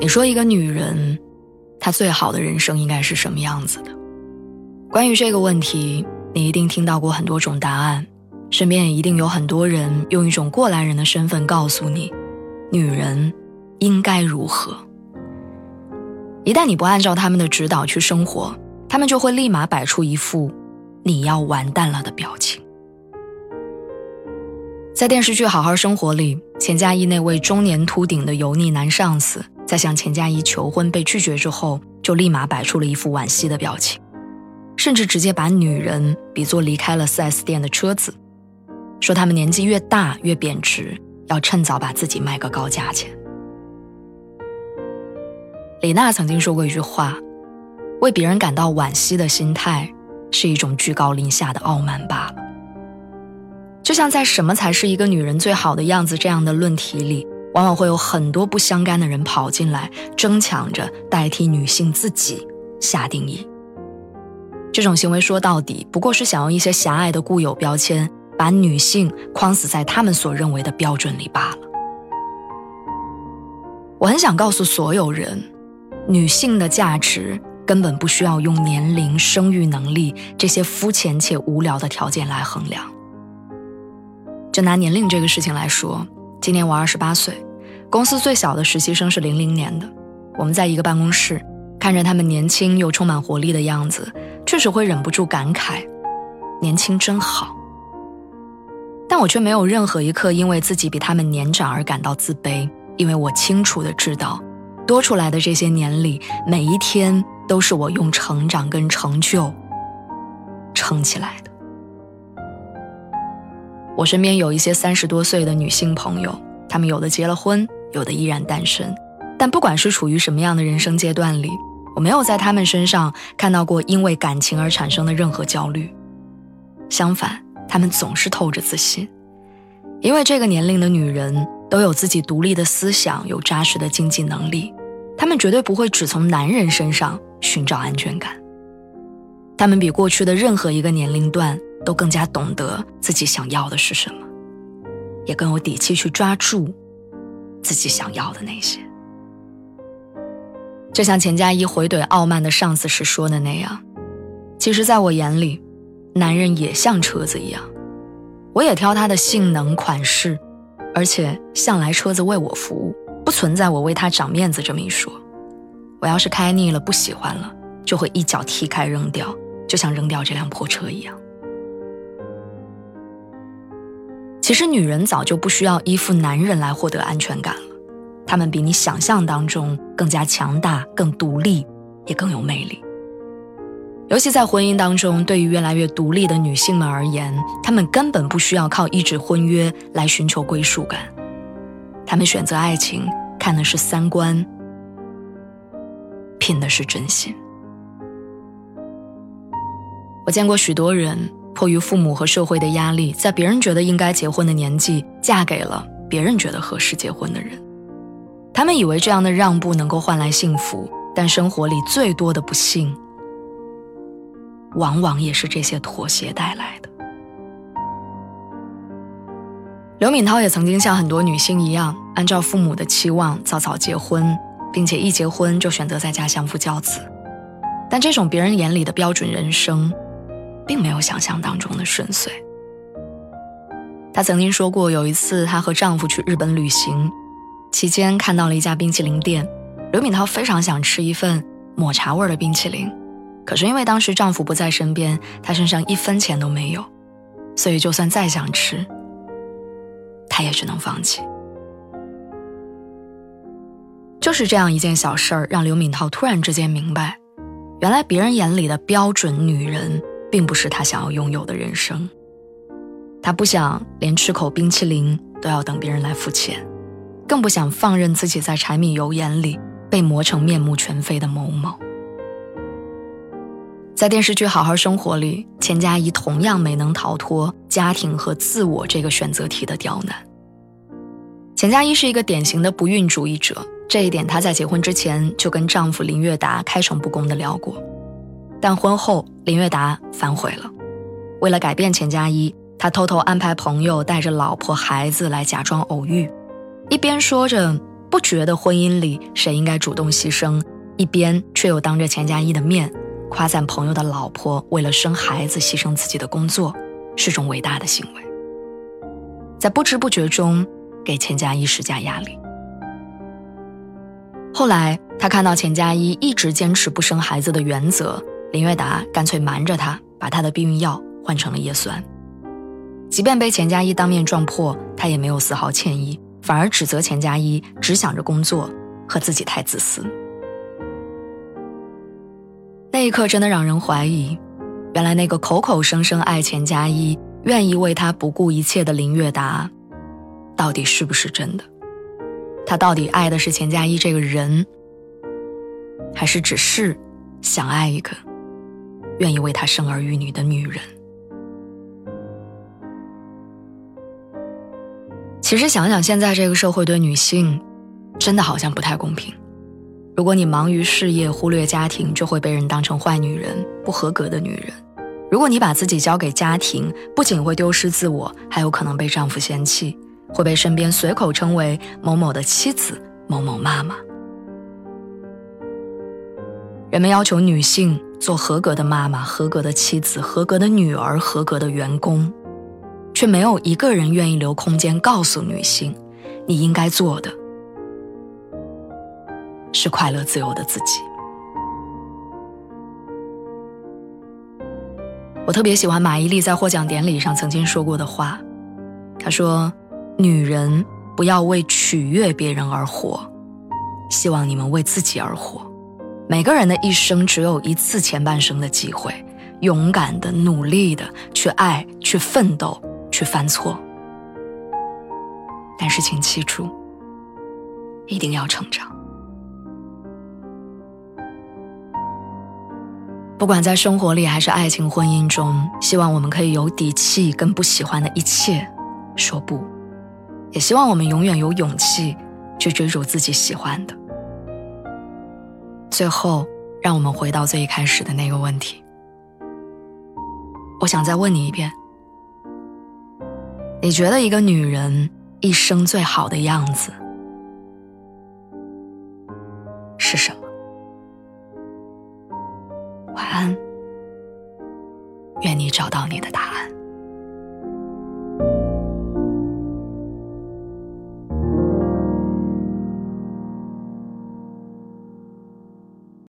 你说一个女人，她最好的人生应该是什么样子的？关于这个问题，你一定听到过很多种答案，身边也一定有很多人用一种过来人的身份告诉你，女人应该如何。一旦你不按照他们的指导去生活，他们就会立马摆出一副你要完蛋了的表情。在电视剧《好好生活》里，钱嘉一那位中年秃顶的油腻男上司。在向钱嘉一求婚被拒绝之后，就立马摆出了一副惋惜的表情，甚至直接把女人比作离开了 4S 店的车子，说他们年纪越大越贬值，要趁早把自己卖个高价钱。李娜曾经说过一句话：“为别人感到惋惜的心态，是一种居高临下的傲慢罢了。”就像在“什么才是一个女人最好的样子”这样的论题里。往往会有很多不相干的人跑进来，争抢着代替女性自己下定义。这种行为说到底不过是想用一些狭隘的固有标签，把女性框死在他们所认为的标准里罢了。我很想告诉所有人，女性的价值根本不需要用年龄、生育能力这些肤浅且无聊的条件来衡量。就拿年龄这个事情来说。今年我二十八岁，公司最小的实习生是零零年的。我们在一个办公室，看着他们年轻又充满活力的样子，确实会忍不住感慨：年轻真好。但我却没有任何一刻因为自己比他们年长而感到自卑，因为我清楚的知道，多出来的这些年里，每一天都是我用成长跟成就撑起来的。我身边有一些三十多岁的女性朋友，她们有的结了婚，有的依然单身。但不管是处于什么样的人生阶段里，我没有在她们身上看到过因为感情而产生的任何焦虑。相反，她们总是透着自信，因为这个年龄的女人都有自己独立的思想，有扎实的经济能力，她们绝对不会只从男人身上寻找安全感。他们比过去的任何一个年龄段。都更加懂得自己想要的是什么，也更有底气去抓住自己想要的那些。就像钱嘉一回怼傲慢的上司时说的那样，其实在我眼里，男人也像车子一样，我也挑他的性能、款式，而且向来车子为我服务，不存在我为他长面子这么一说。我要是开腻了、不喜欢了，就会一脚踢开扔掉，就像扔掉这辆破车一样。其实，女人早就不需要依附男人来获得安全感了，她们比你想象当中更加强大、更独立，也更有魅力。尤其在婚姻当中，对于越来越独立的女性们而言，她们根本不需要靠一纸婚约来寻求归属感，她们选择爱情看的是三观，拼的是真心。我见过许多人。迫于父母和社会的压力，在别人觉得应该结婚的年纪，嫁给了别人觉得合适结婚的人。他们以为这样的让步能够换来幸福，但生活里最多的不幸，往往也是这些妥协带来的。刘敏涛也曾经像很多女性一样，按照父母的期望早早结婚，并且一结婚就选择在家相夫教子。但这种别人眼里的标准人生。并没有想象当中的顺遂。她曾经说过，有一次她和丈夫去日本旅行，期间看到了一家冰淇淋店，刘敏涛非常想吃一份抹茶味的冰淇淋，可是因为当时丈夫不在身边，她身上一分钱都没有，所以就算再想吃，她也只能放弃。就是这样一件小事儿，让刘敏涛突然之间明白，原来别人眼里的标准女人。并不是他想要拥有的人生。他不想连吃口冰淇淋都要等别人来付钱，更不想放任自己在柴米油盐里被磨成面目全非的某某。在电视剧《好好生活》里，钱嘉怡同样没能逃脱家庭和自我这个选择题的刁难。钱嘉怡是一个典型的不孕主义者，这一点她在结婚之前就跟丈夫林月达开诚布公地聊过。但婚后，林月达反悔了。为了改变钱嘉一，他偷偷安排朋友带着老婆孩子来假装偶遇，一边说着不觉得婚姻里谁应该主动牺牲，一边却又当着钱嘉一的面夸赞朋友的老婆为了生孩子牺牲自己的工作，是种伟大的行为。在不知不觉中给钱嘉一施加压力。后来他看到钱嘉一一直坚持不生孩子的原则，林月达干脆瞒着他，把他的避孕药换成了叶酸。即便被钱嘉一当面撞破，他也没有丝毫歉意。反而指责钱嘉一只想着工作和自己太自私。那一刻真的让人怀疑，原来那个口口声声爱钱嘉一、愿意为他不顾一切的林月达，到底是不是真的？他到底爱的是钱嘉一这个人，还是只是想爱一个愿意为他生儿育女的女人？其实想想，现在这个社会对女性，真的好像不太公平。如果你忙于事业，忽略家庭，就会被人当成坏女人、不合格的女人；如果你把自己交给家庭，不仅会丢失自我，还有可能被丈夫嫌弃，会被身边随口称为某某的妻子、某某妈妈。人们要求女性做合格的妈妈、合格的妻子、合格的女儿、合格的员工。却没有一个人愿意留空间告诉女性，你应该做的是快乐自由的自己。我特别喜欢马伊琍在获奖典礼上曾经说过的话，她说：“女人不要为取悦别人而活，希望你们为自己而活。每个人的一生只有一次前半生的机会，勇敢的、努力的去爱，去奋斗。”去犯错，但是请记住，一定要成长。不管在生活里还是爱情婚姻中，希望我们可以有底气跟不喜欢的一切说不，也希望我们永远有勇气去追逐自己喜欢的。最后，让我们回到最一开始的那个问题，我想再问你一遍。你觉得一个女人一生最好的样子是什么？晚安，愿你找到你的答案。